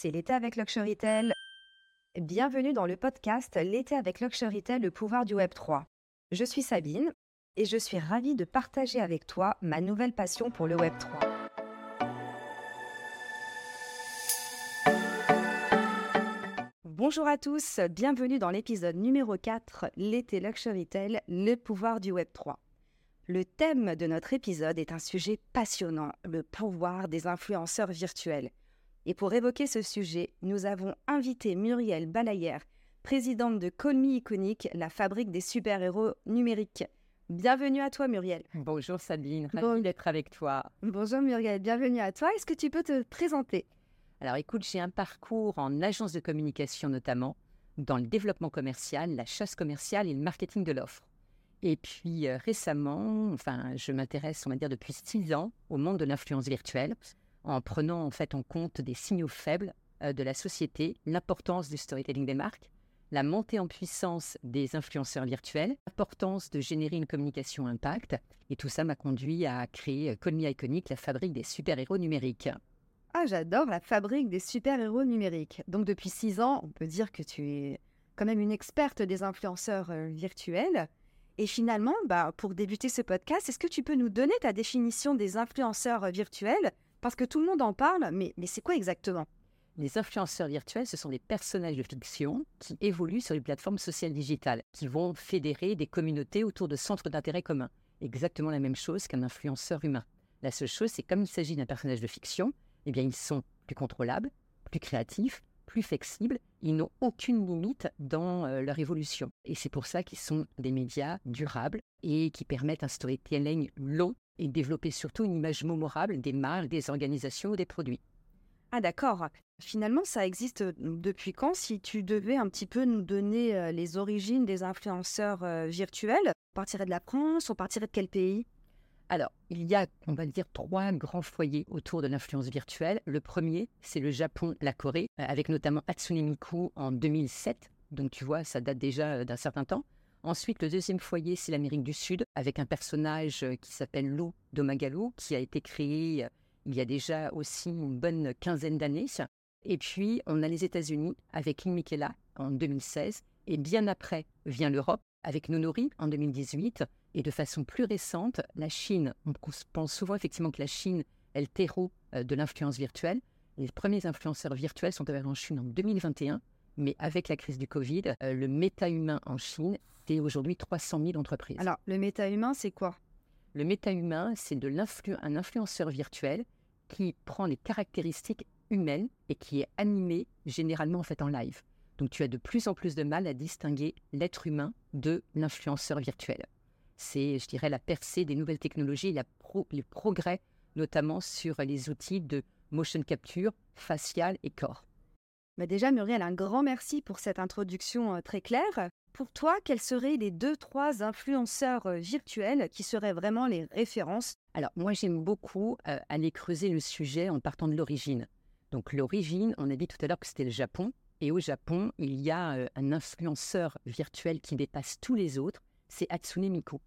c'est l'été avec Luxurytel. Bienvenue dans le podcast L'été avec Luxurytel, le pouvoir du Web 3. Je suis Sabine et je suis ravie de partager avec toi ma nouvelle passion pour le Web 3. Bonjour à tous, bienvenue dans l'épisode numéro 4, L'été Luxurytel, le pouvoir du Web 3. Le thème de notre épisode est un sujet passionnant, le pouvoir des influenceurs virtuels. Et pour évoquer ce sujet, nous avons invité Muriel Balayer, présidente de Call Me Iconic, la fabrique des super-héros numériques. Bienvenue à toi Muriel. Bonjour Sabine, ravie d'être avec toi. Bonjour Muriel, bienvenue à toi. Est-ce que tu peux te présenter? Alors écoute, j'ai un parcours en agence de communication notamment, dans le développement commercial, la chasse commerciale et le marketing de l'offre. Et puis euh, récemment, enfin, je m'intéresse, on va dire depuis six ans, au monde de l'influence virtuelle en prenant en fait en compte des signaux faibles euh, de la société, l'importance du storytelling des marques, la montée en puissance des influenceurs virtuels, l'importance de générer une communication impact. Et tout ça m'a conduit à créer Call Me Iconic, la fabrique des super-héros numériques. Ah, j'adore la fabrique des super-héros numériques. Donc depuis six ans, on peut dire que tu es quand même une experte des influenceurs euh, virtuels. Et finalement, bah, pour débuter ce podcast, est-ce que tu peux nous donner ta définition des influenceurs euh, virtuels? Parce que tout le monde en parle, mais, c'est quoi exactement? Les influenceurs virtuels, ce sont des personnages de fiction qui évoluent sur les plateformes sociales digitales, qui vont fédérer des communautés autour de centres d'intérêt communs. Exactement la même chose qu'un influenceur humain. La seule chose, c'est comme il s'agit d'un personnage de fiction, eh bien, ils sont plus contrôlables, plus créatifs, plus flexibles. Ils n'ont aucune limite dans euh, leur évolution. Et c'est pour ça qu'ils sont des médias durables et qui permettent un storytelling long et développer surtout une image mémorable des marques, des organisations ou des produits. Ah d'accord. Finalement, ça existe euh, depuis quand? Si tu devais un petit peu nous donner euh, les origines des influenceurs virtuels, on partirait de la France, on partirait de quel pays? Alors, il y a, on va dire, trois grands foyers autour de l'influence virtuelle. Le premier, c'est le Japon, la Corée, avec notamment Hatsune Miku en 2007. Donc, tu vois, ça date déjà d'un certain temps. Ensuite, le deuxième foyer, c'est l'Amérique du Sud, avec un personnage euh, qui s'appelle Lou Domagalu, qui a été créé euh, il y a déjà aussi une bonne quinzaine d'années. Et puis, on a les États-Unis avec King Michaela en 2016. Et bien après vient l'Europe avec Nonori en 2018. Et de façon plus récente, la Chine. On pense souvent effectivement que la Chine est le terreau euh, de l'influence virtuelle. Les premiers influenceurs virtuels sont arrivés en Chine en 2021 mais avec la crise du Covid, le méta-humain en Chine aujourd'hui 300 000 entreprises. Alors, le méta-humain, c'est quoi? Le méta-humain, c'est de un influenceur virtuel qui prend les caractéristiques humaines et qui est animé généralement en fait en live. Donc tu as de plus en plus de mal à distinguer l'être humain de l'influenceur virtuel. C'est, je dirais, la percée des nouvelles technologies, la les progrès notamment sur les outils de motion capture facial et corps. Mais déjà, Muriel, un grand merci pour cette introduction euh, très claire. Pour toi, quels seraient les deux, trois influenceurs euh, virtuels qui seraient vraiment les références? Alors, moi, j'aime beaucoup euh, aller creuser le sujet en partant de l'origine. Donc, l'origine, on a dit tout à l'heure que c'était le Japon. Et au Japon, il y a euh, un influenceur virtuel qui dépasse tous les autres, c'est Hatsune Miku.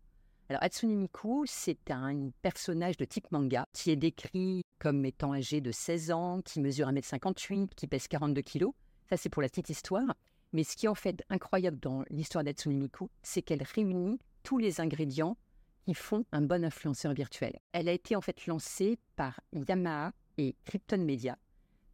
Alors, Hatsune Miku, c'est un personnage de type manga qui est décrit comme étant âgé de 16 ans, qui mesure 1m58, qui pèse 42 kg. Ça, c'est pour la petite histoire. Mais ce qui est en fait incroyable dans l'histoire d'Atsune Miku, c'est qu'elle réunit tous les ingrédients qui font un bon influenceur virtuel. Elle a été en fait lancée par Yamaha et Krypton Media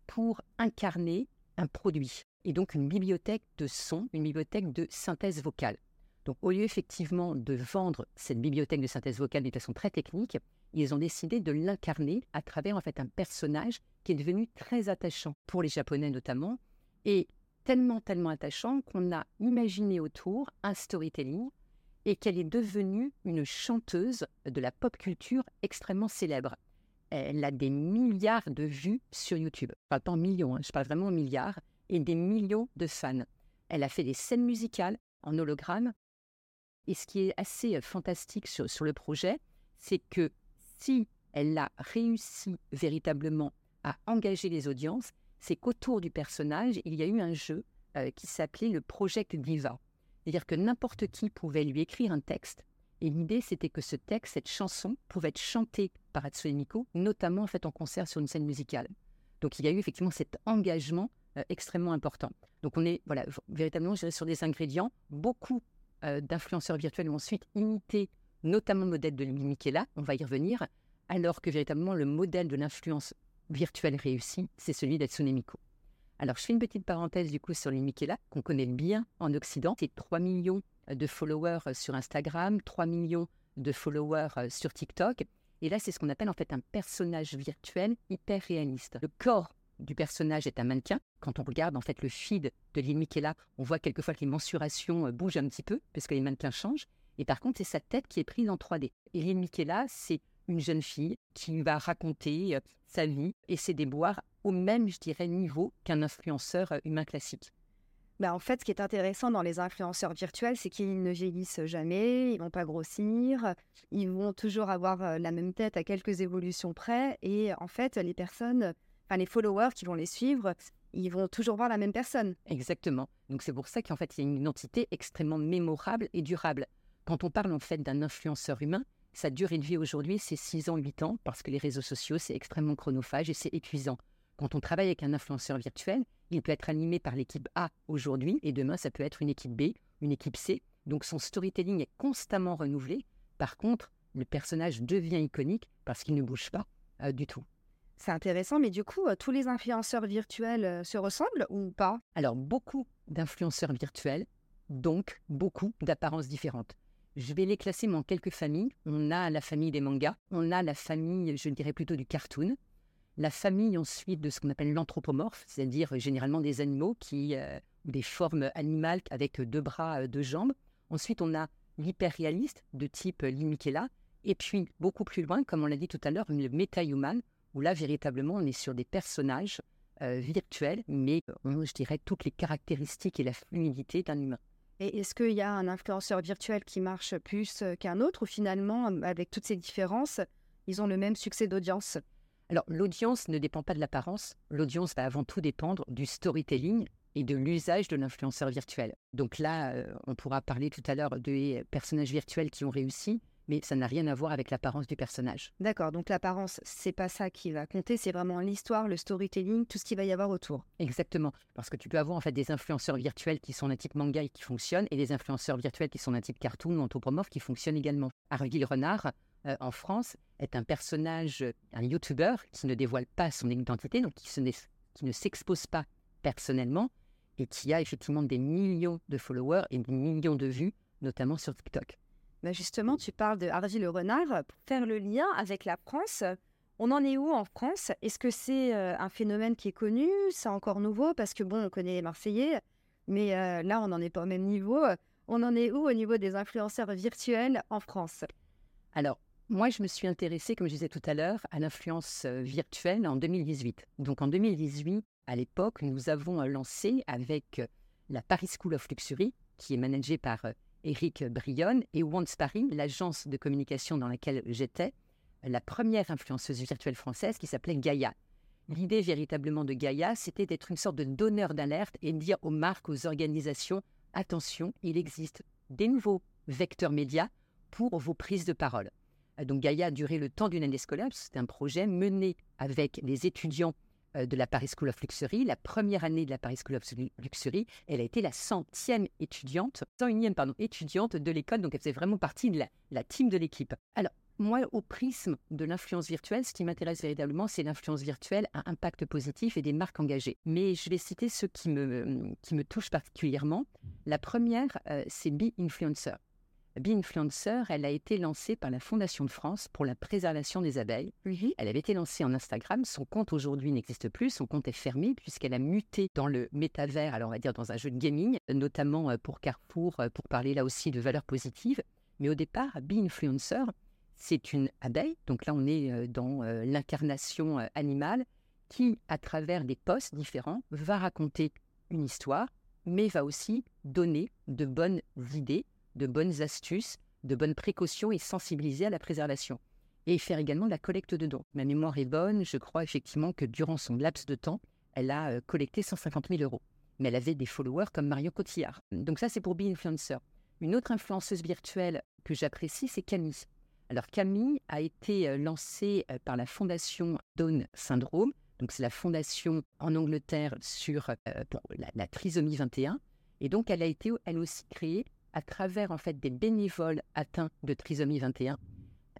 pour incarner un produit et donc une bibliothèque de son, une bibliothèque de synthèse vocale. Donc au lieu effectivement de vendre cette bibliothèque de synthèse vocale de façon très technique, ils ont décidé de l'incarner à travers en fait un personnage qui est devenu très attachant pour les Japonais notamment et tellement, tellement attachant qu'on a imaginé autour un storytelling et qu'elle est devenue une chanteuse de la pop culture extrêmement célèbre. Elle a des milliards de vues sur YouTube. Je pas en millions, hein, je parle vraiment en milliards, et des millions de fans. Elle a fait des scènes musicales en hologramme. Et ce qui est assez euh, fantastique sur, le projet, c'est que si elle a réussi véritablement à engager les audiences, c'est qu'autour du personnage, il y a eu un jeu euh, qui s'appelait le Project Diva. C'est-à-dire que n'importe qui pouvait lui écrire un texte, et l'idée c'était que ce texte, cette chanson, pouvait être chantée par Hatsune Miku, notamment en fait en concert sur une scène musicale. Donc il y a eu effectivement cet engagement euh, extrêmement important. Donc on est voilà, véritablement sur des ingrédients. Beaucoup euh, d'influenceurs virtuels ont ensuite imité notamment le modèle de Michela, on va y revenir, alors que véritablement le modèle de l'influence virtuelle réussie, c'est celui d'Atsune Miko. Alors je fais une petite parenthèse du coup sur les qu'on connaît bien en Occident. C'est 3 millions de followers euh, sur Instagram, 3 millions de followers sur TikTok. Et là, c'est ce qu'on appelle en fait un personnage virtuel hyper réaliste. Le corps du personnage est un mannequin. Quand on regarde en fait le feed de Lynn Michela, on voit quelquefois que les mensurations euh, bougent un petit peu parce que les mannequins changent. Et par contre, c'est sa tête qui est prise en 3D. Et Lynn Michela, c'est une jeune fille qui va raconter euh, sa vie et ses déboires au même, je dirais, niveau qu'un influenceur euh, humain classique. Bah en fait, ce qui est intéressant dans les influenceurs virtuels, c'est qu'ils ne vieillissent jamais, ils vont pas grossir, ils vont toujours avoir la même tête à quelques évolutions près. Et en fait, les personnes enfin, les followers qui vont les suivre, ils vont toujours voir la même personne. Exactement. Donc c'est pour ça qu'en fait, il y a une identité extrêmement mémorable et durable. Quand on parle en fait d'un influenceur humain, sa durée de vie aujourd'hui, c'est 6 ans, 8 ans, parce que les réseaux sociaux, c'est extrêmement chronophage et c'est épuisant. Quand on travaille avec un influenceur virtuel, il peut être animé par l'équipe A aujourd'hui, et demain, ça peut être une équipe B, une équipe C. Donc son storytelling est constamment renouvelé. Par contre, le personnage devient iconique parce qu'il ne bouge pas euh, du tout. C'est intéressant, mais du coup, euh, tous les influenceurs virtuels euh, se ressemblent ou pas? Alors, beaucoup d'influenceurs virtuels, donc beaucoup d'apparences différentes. Je vais les classer en quelques familles. On a la famille des mangas, on a la famille, je dirais plutôt du cartoon, la famille ensuite de ce qu'on appelle l'anthropomorphe, c'est-à-dire euh, généralement des animaux qui, des formes animales avec deux bras, deux jambes. Ensuite, on a l'hyperréaliste de type Limikela. Et puis, beaucoup plus loin, comme on l'a dit tout à l'heure, le méta-human, où là, véritablement, on est sur des personnages euh, virtuels, mais ont, je dirais, toutes les caractéristiques et la fluidité d'un humain. Et est-ce qu'il y a un influenceur virtuel qui marche plus euh, qu'un autre, ou finalement, avec toutes ces différences, ils ont le même succès d'audience? Alors, l'audience ne dépend pas de l'apparence. L'audience va avant tout dépendre du storytelling et de l'usage de l'influenceur virtuel. Donc là, euh, on pourra parler tout à l'heure des personnages virtuels qui ont réussi, mais ça n'a rien à voir avec l'apparence du personnage. D'accord, donc l'apparence, c'est pas ça qui va compter, c'est vraiment l'histoire, le storytelling, tout ce qu'il va y avoir autour. Exactement, parce que tu peux avoir en fait des influenceurs virtuels qui sont d'un type manga et qui fonctionnent, et des influenceurs virtuels qui sont d'un type cartoon ou anthropomorphe qui fonctionnent également. Argyle Renard, euh, en France, est un personnage, un YouTuber qui ne dévoile pas son identité, donc qui, qui ne s'expose pas personnellement, et qui a effectivement des millions de followers et des millions de vues, notamment sur TikTok. Bah, justement, tu parles de Harvey le renard. Pour faire le lien avec la France, on en est où en France? Est-ce que c'est euh, un phénomène qui est connu? C'est encore nouveau? Parce que bon, on connaît les Marseillais, mais euh, là, on n'en est pas au même niveau. On en est où au niveau des influenceurs virtuels en France? Alors, moi, je me suis intéressée, comme je disais tout à l'heure, à l'influence euh, virtuelle en 2018. Donc en 2018, à l'époque, nous avons lancé avec la Paris School of Luxury, qui est managée par Eric Brionne, et Paris, l'agence de communication dans laquelle j'étais, la première influenceuse virtuelle française qui s'appelait Gaïa. L'idée véritablement de Gaïa, c'était d'être une sorte de donneur d'alerte et de dire aux marques, aux organisations, attention, il existe des nouveaux vecteurs médias pour vos prises de parole. Donc Gaïa a duré le temps d'une année scolaire, c'était un projet mené avec les étudiants de la Paris School of Luxury. La première année de la Paris School of Luxury, elle a été la centième étudiante, cent unième pardon, étudiante de l'école, donc elle faisait vraiment partie de la, team de l'équipe. Alors, moi, au prisme de l'influence virtuelle, ce qui m'intéresse véritablement, c'est l'influence virtuelle à impact positif et des marques engagées. Mais je vais citer ceux qui me, qui me touchent particulièrement. La première, euh, c'est Be Influencer. Be-Influencer, elle a été lancée par la Fondation de France pour la préservation des abeilles. Elle avait été lancée en Instagram. Son compte aujourd'hui n'existe plus. Son compte est fermé puisqu'elle a muté dans le métavers, alors on va dire dans un jeu de gaming, notamment euh, pour Carrefour, euh, pour parler là aussi de valeurs positives. Mais au départ, Be-Influencer, c'est une abeille. Donc là, on est euh, dans l'incarnation animale qui, à travers des posts différents, va raconter une histoire, mais va aussi donner de bonnes idées de bonnes astuces, de bonnes précautions et sensibiliser à la préservation. Et faire également de la collecte de dons. Ma mémoire est bonne, je crois effectivement que durant son laps de temps, elle a euh, collecté 150 000 euros. Mais elle avait des followers comme Mario Cotillard. Donc ça, c'est pour Be Influencer. Une autre influenceuse virtuelle que j'apprécie, c'est Camille. Alors Camille a été euh, lancée euh, par la fondation Down Syndrome Donc c'est la fondation en Angleterre sur la, trisomie 21. Et donc elle a été elle aussi créée à travers en fait des bénévoles atteints de trisomie 21,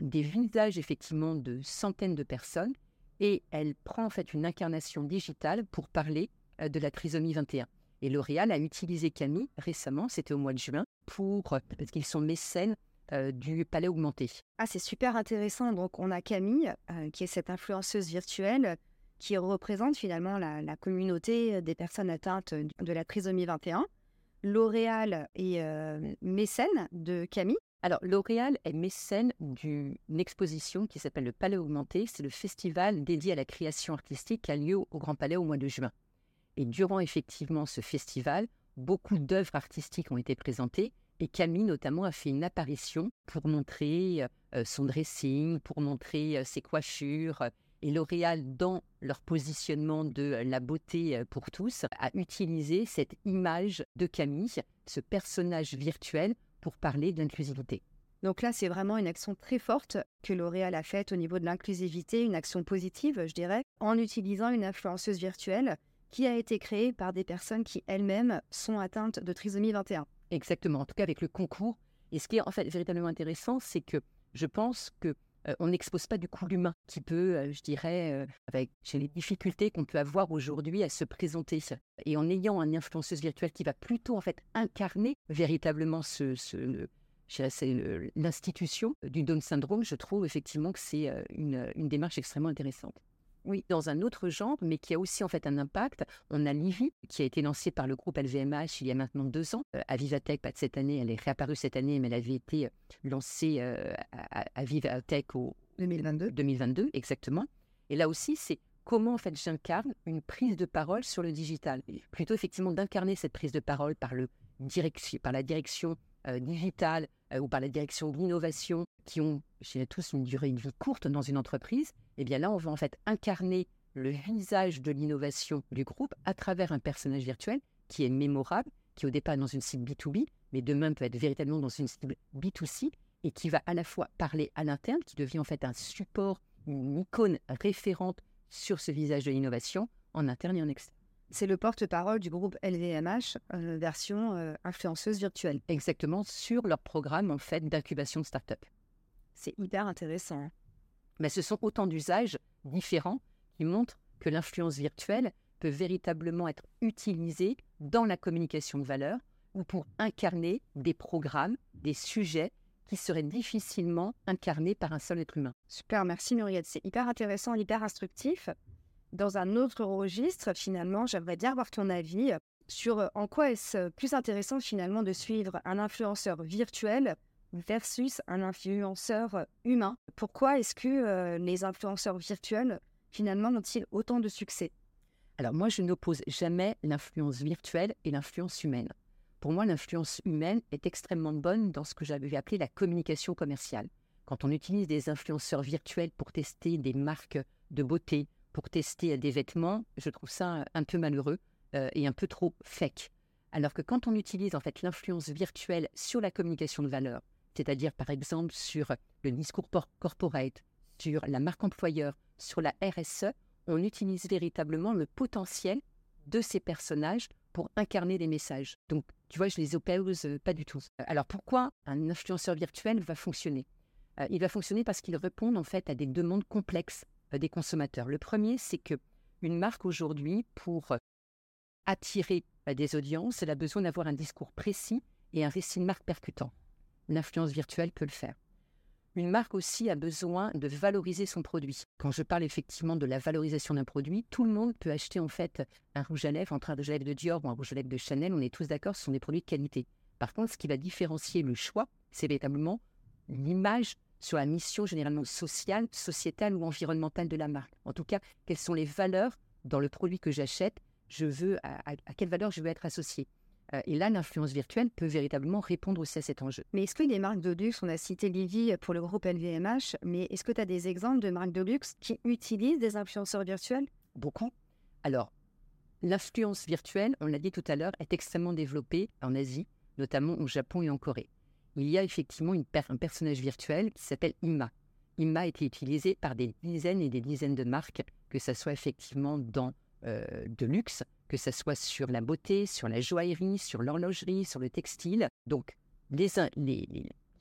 des visages effectivement de centaines de personnes, et elle prend en fait une incarnation digitale pour parler euh, de la trisomie 21. Et L'Oréal a utilisé Camille récemment, c'était au mois de juin, pour parce qu'ils sont mécènes euh, du palais augmenté. Ah, c'est super intéressant. Donc, on a Camille, euh, qui est cette influenceuse virtuelle qui représente finalement la, communauté des personnes atteintes de la trisomie 21. L'Oréal est mécène de Camille. Alors, L'Oréal est mécène d'une exposition qui s'appelle le Palais Augmenté. C'est le festival dédié à la création artistique qui a lieu au Grand Palais au mois de juin. Et durant effectivement ce festival, beaucoup d'œuvres artistiques ont été présentées et Camille notamment a fait une apparition pour montrer euh, son dressing, pour montrer euh, ses coiffures. Et L'Oréal, dans leur positionnement de la beauté euh, pour tous, a utilisé cette image de Camille, ce personnage virtuel, pour parler d'inclusivité. Donc là, c'est vraiment une action très forte que L'Oréal a faite au niveau de l'inclusivité, une action positive, je dirais, en utilisant une influenceuse virtuelle qui a été créée par des personnes qui elles-mêmes sont atteintes de trisomie 21. Exactement, en tout cas avec le concours. Et ce qui est en fait véritablement intéressant, c'est que je pense que euh, on n'expose pas du coup l'humain qui peut, euh, je dirais, euh, avec les difficultés qu'on peut avoir aujourd'hui à se présenter. Et en ayant un influenceuse virtuelle qui va plutôt en fait incarner véritablement ce, ce l'institution du Down syndrome, je trouve effectivement que c'est une démarche extrêmement intéressante. Oui, dans un autre genre, mais qui a aussi en fait un impact. On a Livy, qui a été lancée par le groupe LVMH il y a maintenant deux ans. Euh, à Vivatech, pas de cette année, elle est réapparue cette année, mais elle avait été euh, lancée euh, à, Vivatech au 2022. 2022, exactement. Et là aussi, c'est comment en fait j'incarne une prise de parole sur le digital. Plutôt effectivement d'incarner cette prise de parole par, le par la direction digitale ou par la direction de l'innovation qui ont, chez tous, une durée de vie courte dans une entreprise eh bien là, on va en fait incarner le visage de l'innovation du groupe à travers un personnage virtuel qui est mémorable, qui au départ est dans une cible B2B, mais demain peut être véritablement dans une cible B2C, et qui va à la fois parler à l'interne, qui devient en fait un support, une icône référente sur ce visage de l'innovation, en interne et en externe. C'est le porte-parole du groupe LVMH, euh, version euh, influenceuse virtuelle. Exactement, sur leur programme en fait d'incubation de start-up. C'est hyper intéressant. Mais ce sont autant d'usages différents qui montrent que l'influence virtuelle peut véritablement être utilisée dans la communication de valeur ou pour incarner des programmes, des sujets qui seraient difficilement incarnés par un seul être humain. Super, merci Muriel. C'est hyper intéressant, hyper instructif. Dans un autre registre, finalement, j'aimerais bien avoir ton avis sur en quoi est-ce plus intéressant finalement de suivre un influenceur virtuel versus un influenceur humain? Pourquoi est-ce que euh, les influenceurs virtuels, finalement, ont-ils autant de succès? Alors moi, je n'oppose jamais l'influence virtuelle et l'influence humaine. Pour moi, l'influence humaine est extrêmement bonne dans ce que j'avais appelé la communication commerciale. Quand on utilise des influenceurs virtuels pour tester des marques de beauté, pour tester des vêtements, je trouve ça un peu malheureux euh, et un peu trop fake. Alors que quand on utilise en fait l'influence virtuelle sur la communication de valeur, c'est-à-dire par exemple sur le discours corporate, sur la marque employeur, sur la RSE, on utilise véritablement le potentiel de ces personnages pour incarner des messages. Donc, tu vois, je les oppose euh, pas du tout. Alors, pourquoi un influenceur virtuel va fonctionner? Euh, Il va fonctionner parce qu'il répond en fait à des demandes complexes des consommateurs. Le premier, c'est que une marque aujourd'hui, pour attirer des audiences, elle a besoin d'avoir un discours précis et un récit de marque percutant l'influence virtuelle peut le faire. Une marque aussi a besoin de valoriser son produit. Quand je parle effectivement de la valorisation d'un produit, tout le monde peut acheter en fait un rouge à lèvres, entre un rouge à lèvres de Dior ou un rouge à lèvres de Chanel. On est tous d'accord, ce sont des produits de qualité. Par contre, ce qui va différencier le choix, c'est véritablement l'image sur la mission généralement sociale, sociétale ou environnementale de la marque. En tout cas, quelles sont les valeurs dans le produit que j'achète Je veux à, à quelle valeur je veux être associé euh, et là, l'influence virtuelle peut véritablement répondre aussi à cet enjeu. Mais est-ce que des marques de luxe, on a cité Livy pour le groupe LVMH, mais est-ce que tu as des exemples de marques de luxe qui utilisent des influenceurs virtuels? Beaucoup. Alors, l'influence virtuelle, on l'a dit tout à l'heure, est extrêmement développée en Asie, notamment au Japon et en Corée. Il y a effectivement un personnage virtuel qui s'appelle Ima. IMA a été utilisé par des dizaines et des dizaines de marques, que ce soit effectivement dans euh, de luxe, que ce soit sur la beauté, sur la joaillerie, sur l'horlogerie, sur le textile. Donc, les, les,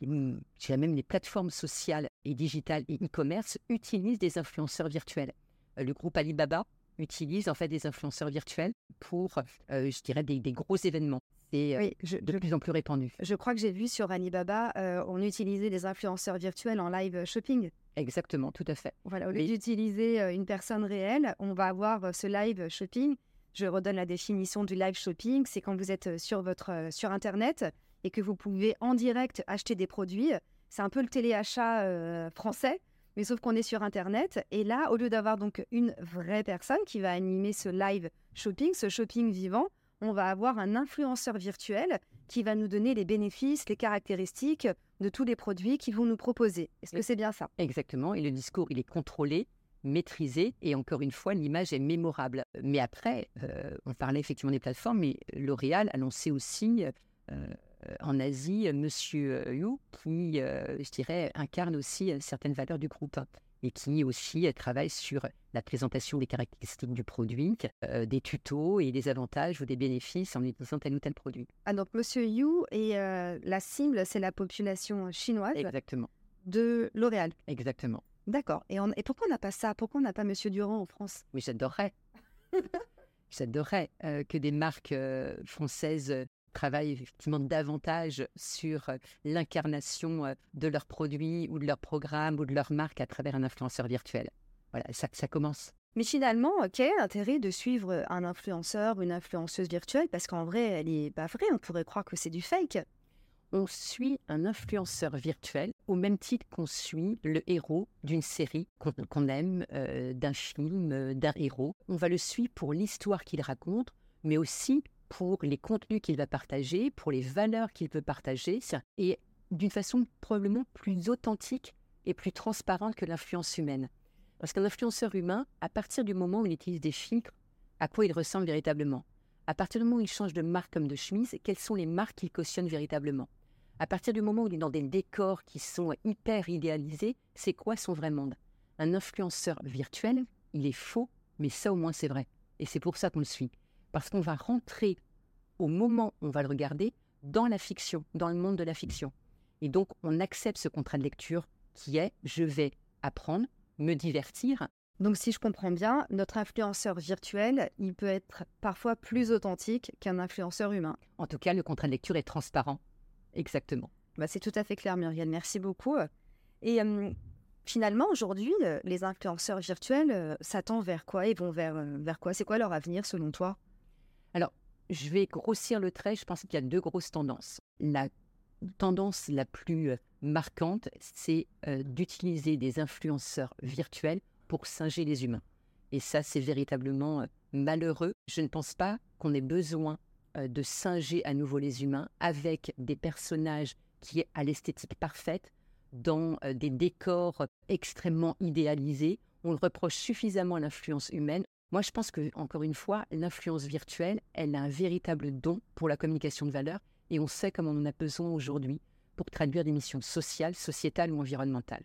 les, même les plateformes sociales et digitales et e-commerce utilisent des influenceurs virtuels. Euh, le groupe Alibaba utilise en fait des influenceurs virtuels pour, euh, je dirais, des, gros événements. C'est de plus en plus répandu. Je crois que j'ai vu sur Alibaba, on utilisait des influenceurs virtuels en live shopping. Exactement, tout à fait. Voilà, au lieu d'utiliser une personne réelle, on va avoir ce live shopping. Je redonne la définition du live shopping, c'est quand vous êtes sur votre sur internet et que vous pouvez en direct acheter des produits. C'est un peu le téléachat français, mais sauf qu'on est sur internet et là au lieu d'avoir donc une vraie personne qui va animer ce live shopping, ce shopping vivant, on va avoir un influenceur virtuel qui va nous donner les bénéfices, les caractéristiques de tous les produits qu'ils vont nous proposer. Est-ce que c'est bien ça? Exactement. Et le discours, il est contrôlé, maîtrisé, et encore une fois, l'image est mémorable. Mais après, euh, on parlait effectivement des plateformes, mais L'Oréal a lancé aussi euh, en Asie Monsieur Yu, qui, euh, je dirais, incarne aussi certaines valeurs du groupe et qui aussi travaille sur la présentation des caractéristiques du produit, euh, des tutos et des avantages ou des bénéfices en utilisant tel ou tel produit. Ah donc Monsieur Yu et euh, la cible, c'est la population chinoise. Exactement. De L'Oréal. Exactement. D'accord. Et, et pourquoi on n'a pas ça? Pourquoi on n'a pas Monsieur Durand en France? Oui, j'adorerais. j'adorerais euh, que des marques françaises travaillent effectivement davantage sur euh, l'incarnation euh, de leurs produits ou de leurs programmes ou de leur marque à travers un influenceur virtuel. Voilà, ça, ça commence. Mais finalement, quel est l'intérêt de suivre un influenceur ou une influenceuse virtuelle Parce qu'en vrai, elle n'est pas vraie, on pourrait croire que c'est du fake. On suit un influenceur virtuel au même titre qu'on suit le héros d'une série qu'on aime, euh, d'un film, d'un héros. On va le suivre pour l'histoire qu'il raconte, mais aussi pour les contenus qu'il va partager, pour les valeurs qu'il veut partager, et d'une façon probablement plus authentique et plus transparente que l'influence humaine. Parce qu'un influenceur humain, à partir du moment où il utilise des filtres, à quoi il ressemble véritablement? À partir du moment où il change de marque comme de chemise, quelles sont les marques qu'il cautionne véritablement? À partir du moment où il est dans des décors qui sont hyper idéalisés, c'est quoi son vrai monde? Un influenceur virtuel, il est faux, mais ça au moins c'est vrai. Et c'est pour ça qu'on le suit parce qu'on va rentrer au moment où on va le regarder dans la fiction, dans le monde de la fiction. Et donc, on accepte ce contrat de lecture qui est je vais apprendre, me divertir. Donc, si je comprends bien, notre influenceur virtuel, il peut être parfois plus authentique qu'un influenceur humain. En tout cas, le contrat de lecture est transparent. Exactement. Bah, c'est tout à fait clair, Muriel. Merci beaucoup. Et finalement, aujourd'hui, les influenceurs virtuels euh, s'attendent vers quoi Ils vont vers, euh, vers quoi? C'est quoi leur avenir selon toi? Je vais grossir le trait. Je pense qu'il y a deux grosses tendances. La tendance la plus euh, marquante, c'est euh, d'utiliser des influenceurs virtuels pour singer les humains. Et ça, c'est véritablement euh, malheureux. Je ne pense pas qu'on ait besoin de singer à nouveau les humains avec des personnages qui est à l'esthétique parfaite, dans des décors extrêmement idéalisés. On le reproche suffisamment à l'influence humaine. Moi, je pense que, encore une fois, l'influence virtuelle, elle a un véritable don pour la communication de valeur et on sait comment on en a besoin aujourd'hui pour traduire des missions sociales, sociétales ou environnementales.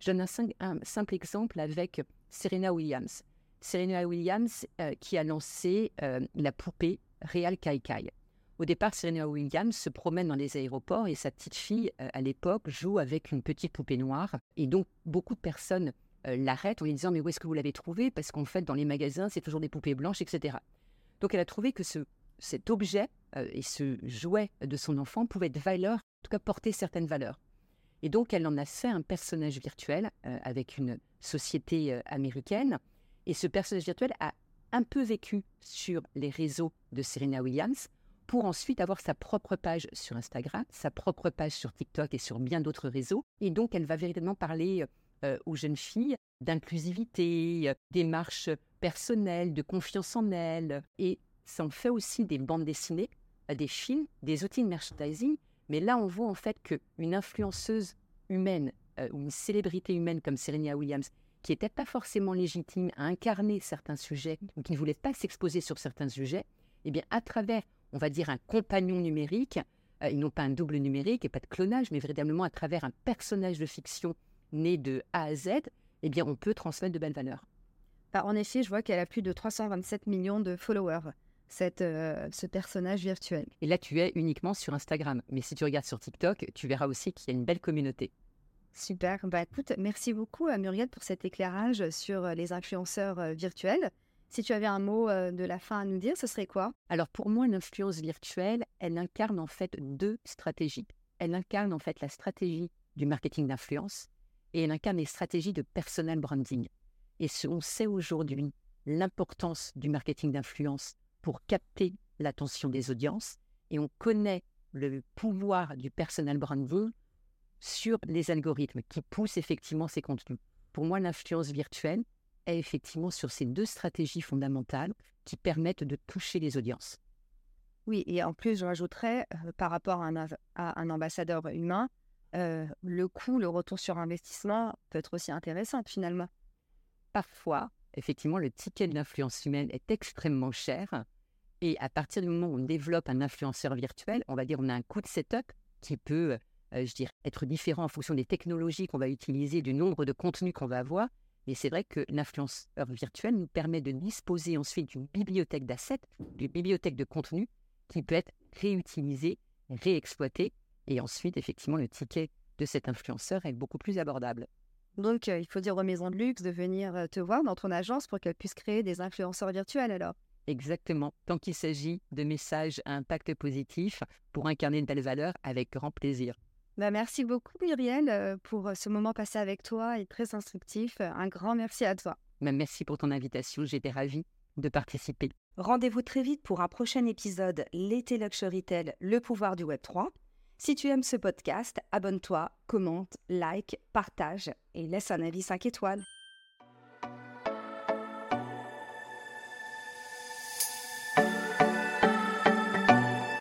Je donne un, simple exemple avec Serena Williams. Serena Williams euh, qui a lancé euh, la poupée Real Kai Kai. Au départ, Serena Williams se promène dans les aéroports et sa petite fille, euh, à l'époque, joue avec une petite poupée noire. Et donc, beaucoup de personnes l'arrête en lui disant mais où est-ce que vous l'avez trouvé? Parce qu'en fait, dans les magasins, c'est toujours des poupées blanches, etc. Donc elle a trouvé que ce, cet objet euh, et ce jouet de son enfant pouvait être valeur, en tout cas porter certaines valeurs. Et donc elle en a fait un personnage virtuel euh, avec une société américaine. Et ce personnage virtuel a un peu vécu sur les réseaux de Serena Williams pour ensuite avoir sa propre page sur Instagram, sa propre page sur TikTok et sur bien d'autres réseaux. Et donc elle va véritablement parler euh, aux jeunes filles d'inclusivité, euh, démarche personnelle, de confiance en elles. Et ça en fait aussi des bandes dessinées, euh, des films, des outils de merchandising. Mais là, on voit en fait qu'une influenceuse humaine ou une célébrité humaine comme Serena Williams, qui n'était pas forcément légitime à incarner certains sujets ou qui ne voulait pas s'exposer sur certains sujets, eh bien, à travers, on va dire, un compagnon numérique, et non pas un double numérique et pas de clonage, mais véritablement à travers un personnage de fiction née de A à Z, eh bien, on peut transmettre de belles valeurs. Bah, en effet, je vois qu'elle a plus de 327 millions de followers, cette, euh, ce personnage virtuel. Et là, tu es uniquement sur Instagram. Mais si tu regardes sur TikTok, tu verras aussi qu'il y a une belle communauté. Super. Bah, écoute, merci beaucoup à Muriel pour cet éclairage sur euh, les influenceurs euh, virtuels. Si tu avais un mot de la fin à nous dire, ce serait quoi? Alors pour moi, l'influence virtuelle, elle incarne en fait deux stratégies. Elle incarne en fait la stratégie du marketing d'influence et elle incarne les stratégies de personal branding. Et on sait aujourd'hui l'importance du marketing d'influence pour capter l'attention des audiences et on connaît le pouvoir du personal branding sur les algorithmes qui poussent effectivement ces contenus. Pour moi, l'influence virtuelle, est effectivement sur ces deux stratégies fondamentales qui permettent de toucher les audiences. Oui, et en plus, je rajouterais, euh, par rapport à un, ambassadeur humain, euh, le coût, le retour sur investissement peut être aussi intéressant finalement. Parfois, effectivement, le ticket de l'influence humaine est extrêmement cher. Et à partir du moment où on développe un influenceur virtuel, on va dire on a un coût de setup qui peut, euh, je dirais, être différent en fonction des technologies qu'on va utiliser, du nombre de contenus qu'on va avoir. Mais c'est vrai que l'influenceur virtuel nous permet de disposer ensuite d'une bibliothèque d'assets, d'une bibliothèque de contenu qui peut être réutilisée, réexploitée. Et ensuite, effectivement, le ticket de cet influenceur est beaucoup plus abordable. Donc, euh, il faut dire aux maisons de luxe de venir euh, te voir dans ton agence pour qu'elles puissent créer des influenceurs virtuels alors. Exactement. Tant qu'il s'agit de messages à impact positif pour incarner de belles valeurs, avec grand plaisir. Bah, merci beaucoup Muriel euh, pour ce moment passé avec toi et très instructif. Un grand merci à toi. Bah, merci pour ton invitation, j'étais ravie de participer. Rendez-vous très vite pour un prochain épisode L'été Luxury Tell, le pouvoir du Web 3. Si tu aimes ce podcast, abonne-toi, commente, like, partage et laisse un avis 5 étoiles.